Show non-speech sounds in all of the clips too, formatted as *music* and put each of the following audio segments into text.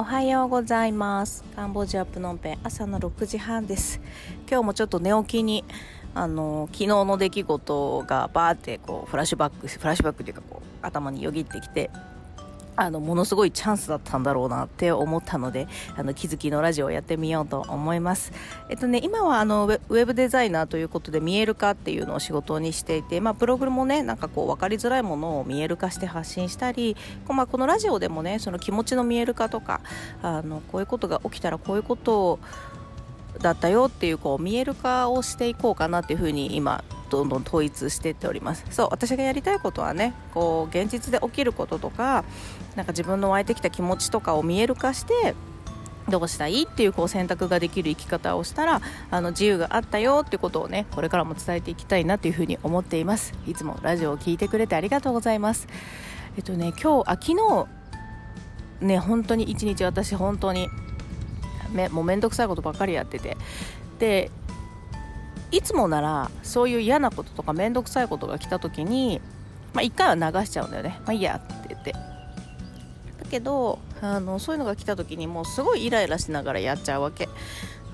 おはようございます。カンボジアプノンペン朝の6時半です。今日もちょっと寝起きにあの昨日の出来事がバーってこうフラッシュバックフラッシュバックというかこう頭によぎってきてあのものすごいチャンスだったんだろうなって思ったのであの気づきのラジオをやってみようと思います。えっとね今はあのウェブデザイナーということで見える化っていうのを仕事にしていて、まあ、ブログもねなんかこう分かりづらいものを見える化して発信したり、まあ、このラジオでもねその気持ちの見える化とかあのこういうことが起きたらこういうことをだったよっていうこう見える化をしていこうかなっていうふうに今どんどん統一していっております。そう私がやりたいことはねこう現実で起きることとかなんか自分の湧いてきた気持ちとかを見える化してどうしたいっていうこう選択ができる生き方をしたらあの自由があったよっていうことをねこれからも伝えていきたいなというふうに思っています。いつもラジオを聴いてくれてありがとうございます。えっとね今日あ昨日ね本当に一日私本当にめもう面倒くさいことばっかりやってて。でいつもならそういう嫌なこととか面倒くさいことが来た時に、まあ、1回は流しちゃうんだよね。まあいいやって言って。だけどあのそういうのが来た時にもうすごいイライラしながらやっちゃうわけ。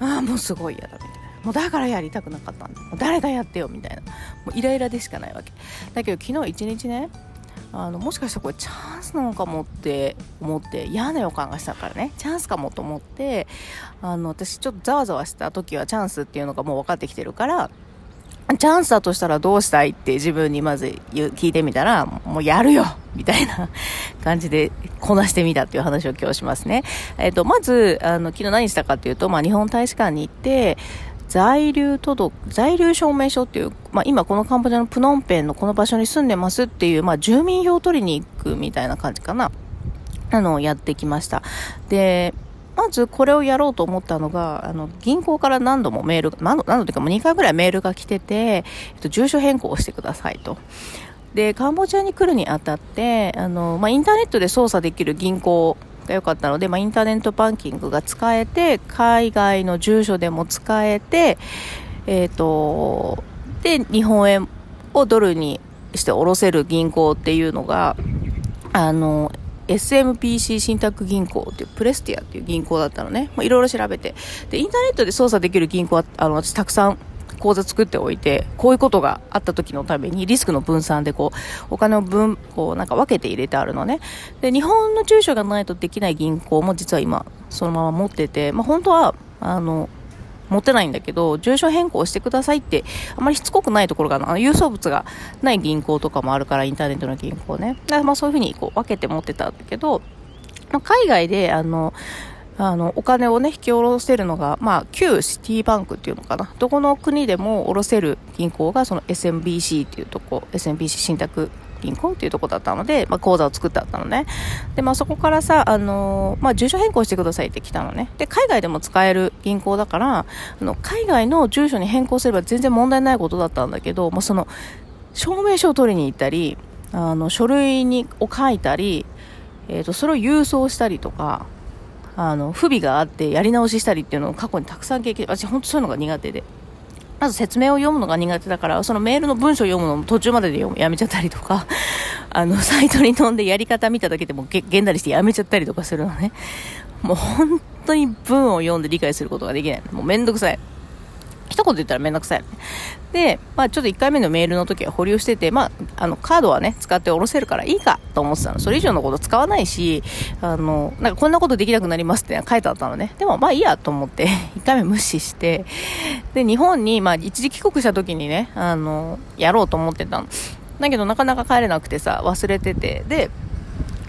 ああもうすごい嫌だみたいな。もうだからやりたくなかったんだ。もう誰がやってよみたいな。もうイライラでしかないわけ。だけど昨日一日ねあのもしかしたらこれチャンスなのかもって思って嫌な予感がしたからねチャンスかもと思ってあの私ちょっとざわざわした時はチャンスっていうのがもう分かってきてるからチャンスだとしたらどうしたいって自分にまず聞いてみたら、もうやるよみたいな *laughs* 感じでこなしてみたっていう話を今日しますね。えっ、と、まず、あの、昨日何したかっていうと、まあ、日本大使館に行って、在留届、在留証明書っていう、まあ、今このカンボジアのプノンペンのこの場所に住んでますっていう、まあ、住民票を取りに行くみたいな感じかな。あの、やってきました。で、まずこれをやろうと思ったのが、あの、銀行から何度もメール、何度、何度というかもう2回ぐらいメールが来てて、えっと、住所変更をしてくださいと。で、カンボジアに来るにあたって、あの、まあ、インターネットで操作できる銀行が良かったので、まあ、インターネットバンキングが使えて、海外の住所でも使えて、えっ、ー、と、で、日本円をドルにして下ろせる銀行っていうのが、あの、SMPC 信託銀行っていうプレスティアっていう銀行だったのね。まあ、いろいろ調べて。で、インターネットで操作できる銀行は、あの、私たくさん口座作っておいて、こういうことがあった時のためにリスクの分散でこう、お金を分、こうなんか分けて入れてあるのね。で、日本の住所がないとできない銀行も実は今、そのまま持ってて、まあ本当は、あの、持ってないんだけど、住所変更してくださいって、あまりしつこくないところが、あの郵送物がない銀行とかもあるから、インターネットの銀行ね。だからまあそういうふうにこう分けて持ってたんだけど、まあ、海外で、あの、あの、お金をね、引き下ろせるのが、まあ、旧シティバンクっていうのかな。どこの国でも下ろせる銀行が、その SMBC っていうとこ、SMBC 信託銀行っていうとこだったので、まあ、口座を作ってあったのね。で、まあ、そこからさ、あのまあ、住所変更してくださいって来たのね。で、海外でも使える銀行だから、あの、海外の住所に変更すれば全然問題ないことだったんだけど、まあ、その、証明書を取りに行ったり、あの、書類に、を書いたり、えっ、ー、と、それを郵送したりとか、あの、不備があってやり直ししたりっていうのを過去にたくさん経験、私本当そういうのが苦手で。まず説明を読むのが苦手だから、そのメールの文章を読むのも途中まででやめちゃったりとか、*laughs* あの、サイトに飛んでやり方見ただけでもげげんだりしてやめちゃったりとかするのね。もう本当に文を読んで理解することができない。もうめんどくさい。一言言ったらめんどくさい、ねで、まあちょっと1回目のメールの時は保留してて、まあ、あの、カードはね、使って下ろせるからいいかと思ってたの。それ以上のこと使わないし、あの、なんかこんなことできなくなりますって書いてあったのね。でもまあいいやと思って、*laughs* 1回目無視して、で、日本に、まあ一時帰国した時にね、あの、やろうと思ってたの。だけどなかなか帰れなくてさ、忘れてて、で、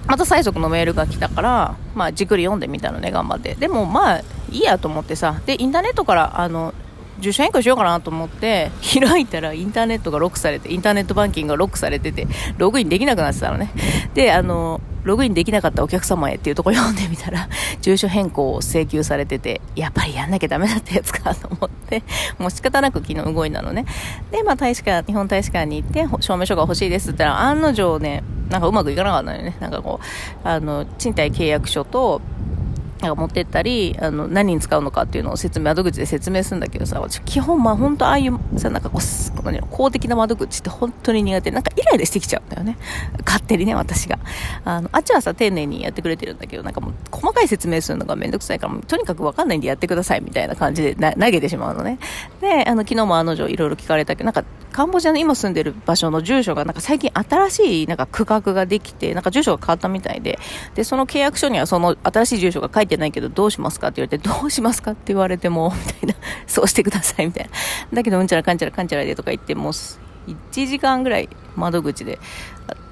また催促のメールが来たから、まあ、じっくり読んでみたのね、頑張って。でも、まあ、いいやと思ってさ、で、インターネットから、あの、住所変更しようかなと思って開いたらインターネットがロックされてインターネットバンキングがロックされててログインできなくなってたのね。であのログインできなかったお客様へっていうとこ読んでみたら住所変更を請求されててやっぱりやんなきゃダメだったやつかと思ってもう仕方なく昨日動いたのね。でまあ大使館日本大使館に行って証明書が欲しいですって言ったら案の定ねなんかうまくいかなかったのよね。なんかこうあの賃貸契約書となんか持ってったり、あの、何に使うのかっていうのを説明、窓口で説明するんだけどさ、私基本、まあ本当ああいう、さ、なんかこう、このね、公的な窓口って本当に苦手なんかイライラしてきちゃうんだよね。勝手にね、私が。あの、あっちはさ、丁寧にやってくれてるんだけど、なんかもう、細かい説明するのがめんどくさいから、とにかくわかんないんでやってくださいみたいな感じで投げてしまうのね。で、あの、昨日もあの女いろいろ聞かれたけど、なんか、カンボジアの今住んでる場所の住所がなんか最近新しいなんか区画ができて、なんか住所が変わったみたいで、で、その契約書にはその新しい住所が書いてないけどどうしますかって言われて、どうしますかって言われても、みたいな、そうしてくださいみたいな。だけどうんちゃらかんちゃらかんちゃらでとか言って、もう1時間ぐらい窓口で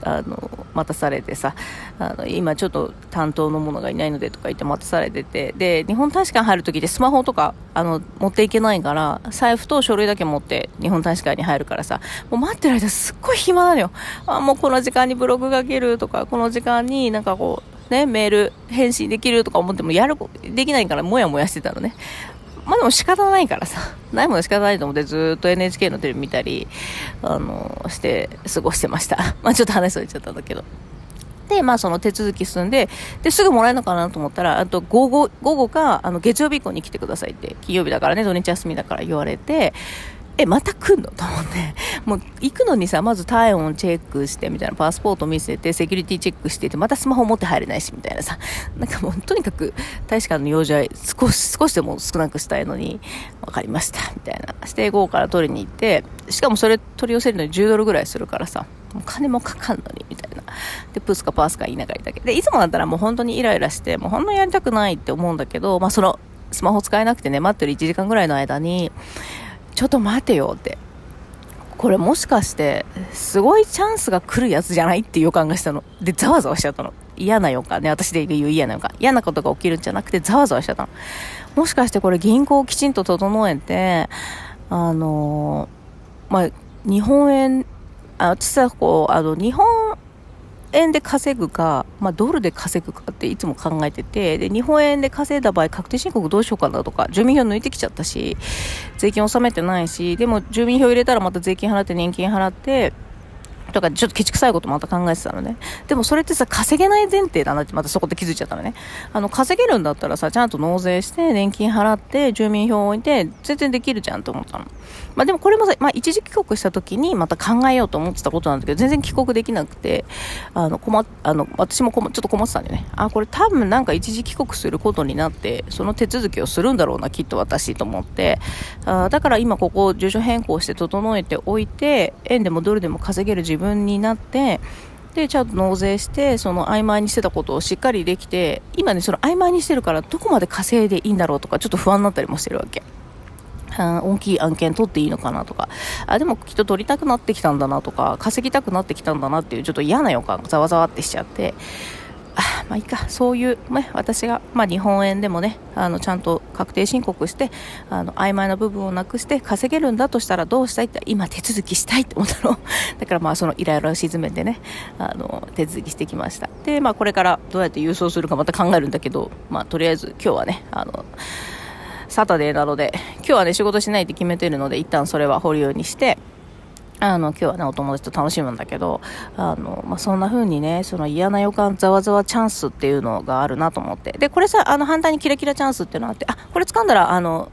あの待たされてさあの今ちょっと担当の者がいないのでとか言って待たされててで日本大使館入るときってスマホとかあの持っていけないから財布と書類だけ持って日本大使館に入るからさもう待ってる間すっごい暇なのよあもうこの時間にブログ書けるとかこの時間になんかこうね、メール返信できるとか思ってもやる、できないからもやもやしてたのね。まあでも仕方ないからさ、*laughs* ないもの仕方ないと思ってずっと NHK のテレビ見たり、あの、して過ごしてました。*laughs* まあちょっと話それちゃったんだけど。で、まあその手続き進んで、で、すぐもらえるのかなと思ったら、あと午後、午後か、あの、月曜日以降に来てくださいって、金曜日だからね、土日休みだから言われて、え、また来んの？と思って。もう、行くのにさ、まず体温チェックして、みたいな、パスポート見せて、セキュリティチェックしてて、またスマホ持って入れないし、みたいなさ。なんかもう、とにかく、大使館の用事は少し、少しでも少なくしたいのに、わかりました、みたいな。指定号から取りに行って、しかもそれ取り寄せるのに10ドルぐらいするからさ、もう金もかかんのに、みたいな。で、プスかパースか言いながらだけ。で、いつもだったらもう本当にイライラして、もう本当にやりたくないって思うんだけど、まあその、スマホ使えなくてね、待ってる1時間ぐらいの間に、ちょっと待てよって。これもしかしてすごいチャンスが来るやつじゃないって予感がしたの。でざわざわしちゃったの。嫌な予感ね。私で言う嫌な予感。嫌なことが起きるんじゃなくてざわざわしちゃったの。もしかしてこれ銀行をきちんと整えてあのまあ日本円あ私はこうあの日本円で稼ぐか、まあ、ドルで稼ぐかっていつも考えててで日本円で稼いだ場合確定申告どうしようかなとか住民票抜いてきちゃったし税金納めてないしでも住民票入れたらまた税金払って年金払ってとかちょっとケチくさいこともまた考えてたのね。でもそれってさ、稼げない前提だなってまたそこで気づいちゃったのね。あの、稼げるんだったらさ、ちゃんと納税して、年金払って、住民票を置いて、全然できるじゃんと思ったの。まあでもこれもさ、まあ一時帰国した時にまた考えようと思ってたことなんだけど、全然帰国できなくて、あの、困っ、あの、私もちょっと困ってたんだよね。あ、これ多分なんか一時帰国することになって、その手続きをするんだろうな、きっと私と思って、あだから今ここ住所変更して整えておいて、円でもドルでも稼げる自分分になってでちゃんと納税してその曖昧にしてたことをしっかりできて今ねその曖昧にしてるからどこまで稼いでいいんだろうとかちょっと不安になったりもしてるわけ。大きい案件取っていいのかなとか、あ、でもきっと取りたくなってきたんだなとか、稼ぎたくなってきたんだなっていうちょっと嫌な予感がざわざわってしちゃって、あまあいいか、そういう、ね、私が、まあ、日本円でもね、あのちゃんと確定申告して、あの曖昧な部分をなくして稼げるんだとしたらどうしたいって今手続きしたいって思ったの。*laughs* だからまあそのイライラを沈めてね、あの手続きしてきました。で、まあこれからどうやって郵送するかまた考えるんだけど、まあとりあえず今日はね、あの、サタデーなので、今日はね仕事しないって決めてるので、一旦それは保留にして、あの、今日はね、お友達と楽しむんだけど、あの、まあ、そんな風にね、その嫌な予感、ざわざわチャンスっていうのがあるなと思って。で、これさ、あの、反対にキラキラチャンスっていうのがあって、あ、これ掴んだら、あの、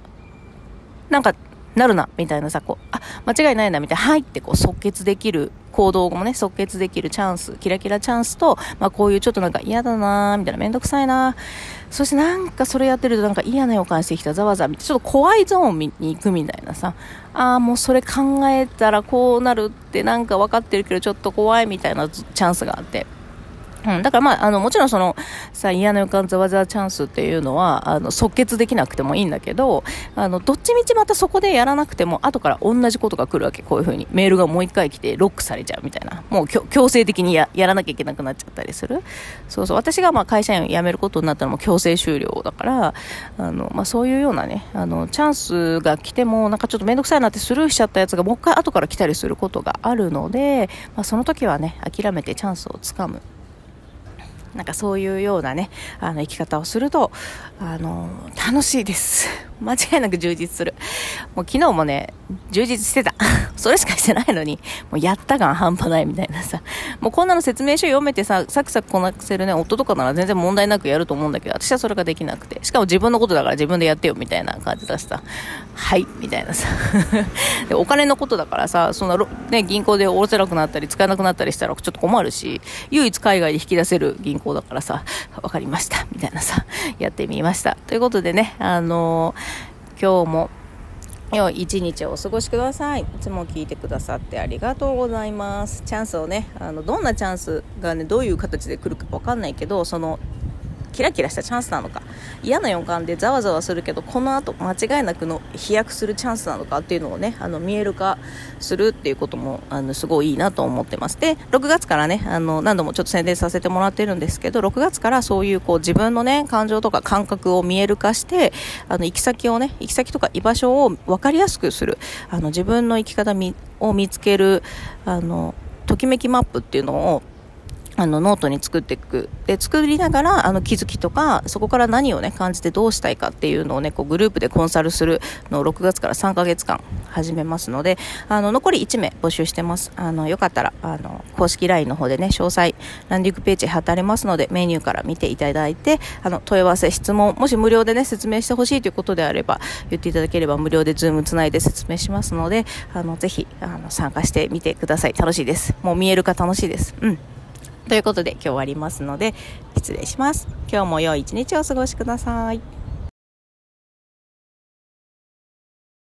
なんか、なるな、みたいなさ、こう、あ、間違いないな、みたいな、はいってこう、即決できる行動もね、即決できるチャンス、キラキラチャンスと、まあこういうちょっとなんか嫌だなみたいな、めんどくさいなそしてなんかそれやってるとなんか嫌な予感してきた、ざわざわ、ちょっと怖いゾーンに行くみたいなさ、ああ、もうそれ考えたらこうなるってなんか分かってるけどちょっと怖いみたいなチャンスがあって。うん、だからまあ、あの、もちろんその、さ、嫌な予感ざわざわチャンスっていうのは、あの、即決できなくてもいいんだけど、あの、どっちみちまたそこでやらなくても、後から同じことが来るわけ。こういう風に。メールがもう一回来て、ロックされちゃうみたいな。もう強制的にやらなきゃいけなくなっちゃったりする。そうそう。私がまあ会社員を辞めることになったらも強制終了だから、あの、まあそういうようなね、あの、チャンスが来ても、なんかちょっとめんどくさいなってスルーしちゃったやつがもう一回後から来たりすることがあるので、まあその時はね、諦めてチャンスをつかむ。なんかそういうようなね、あの生き方をすると、あの、楽しいです。*laughs* 間違いなく充実する。もう昨日もね、充実してた。*laughs* それしかしてないのに、もうやった感半端ないみたいなさ。もうこんなの説明書読めてさ、サクサクこなせるね、夫とかなら全然問題なくやると思うんだけど、私はそれができなくて。しかも自分のことだから自分でやってよみたいな感じだしさ。はい、みたいなさ。*laughs* でお金のことだからさ、そんな、ね、銀行で下ろせなくなったり使えなくなったりしたらちょっと困るし、唯一海外で引き出せる銀行だからさ、わかりました、みたいなさ、やってみました。ということでね、あのー、今日も、良い一日をお過ごしください。いつも聞いてくださってありがとうございます。チャンスをね、あの、どんなチャンスがね、どういう形で来るかわかんないけど、その、キラキラしたチャンスなのか。嫌な予感でざわざわするけどこの後間違いなくの飛躍するチャンスなのかっていうのをねあの見える化するっていうこともあのすごいいいなと思ってます。で6月からねあの何度もちょっと宣伝させてもらってるんですけど6月からそういうこう自分のね感情とか感覚を見える化してあの行き先をね行き先とか居場所を分かりやすくする。あの自分の生き方を見つけるあのときめきマップっていうのをあのノートに作っていくで作りながらあの気づきとかそこから何をね感じてどうしたいかっていうのをねこうグループでコンサルするのを6月から3ヶ月間始めますのであの残り1名募集してます。あのよかったらあの公式 LINE の方でね詳細ランディングページ貼ってありますのでメニューから見ていただいてあの問い合わせ質問もし無料でね説明してほしいということであれば言っていただければ無料でズームつないで説明しますのであのぜひあの参加してみてください。楽しいです。もう見えるか楽しいです。うん。ということで今日終わりますので失礼します。今日も良い一日をお過ごしください。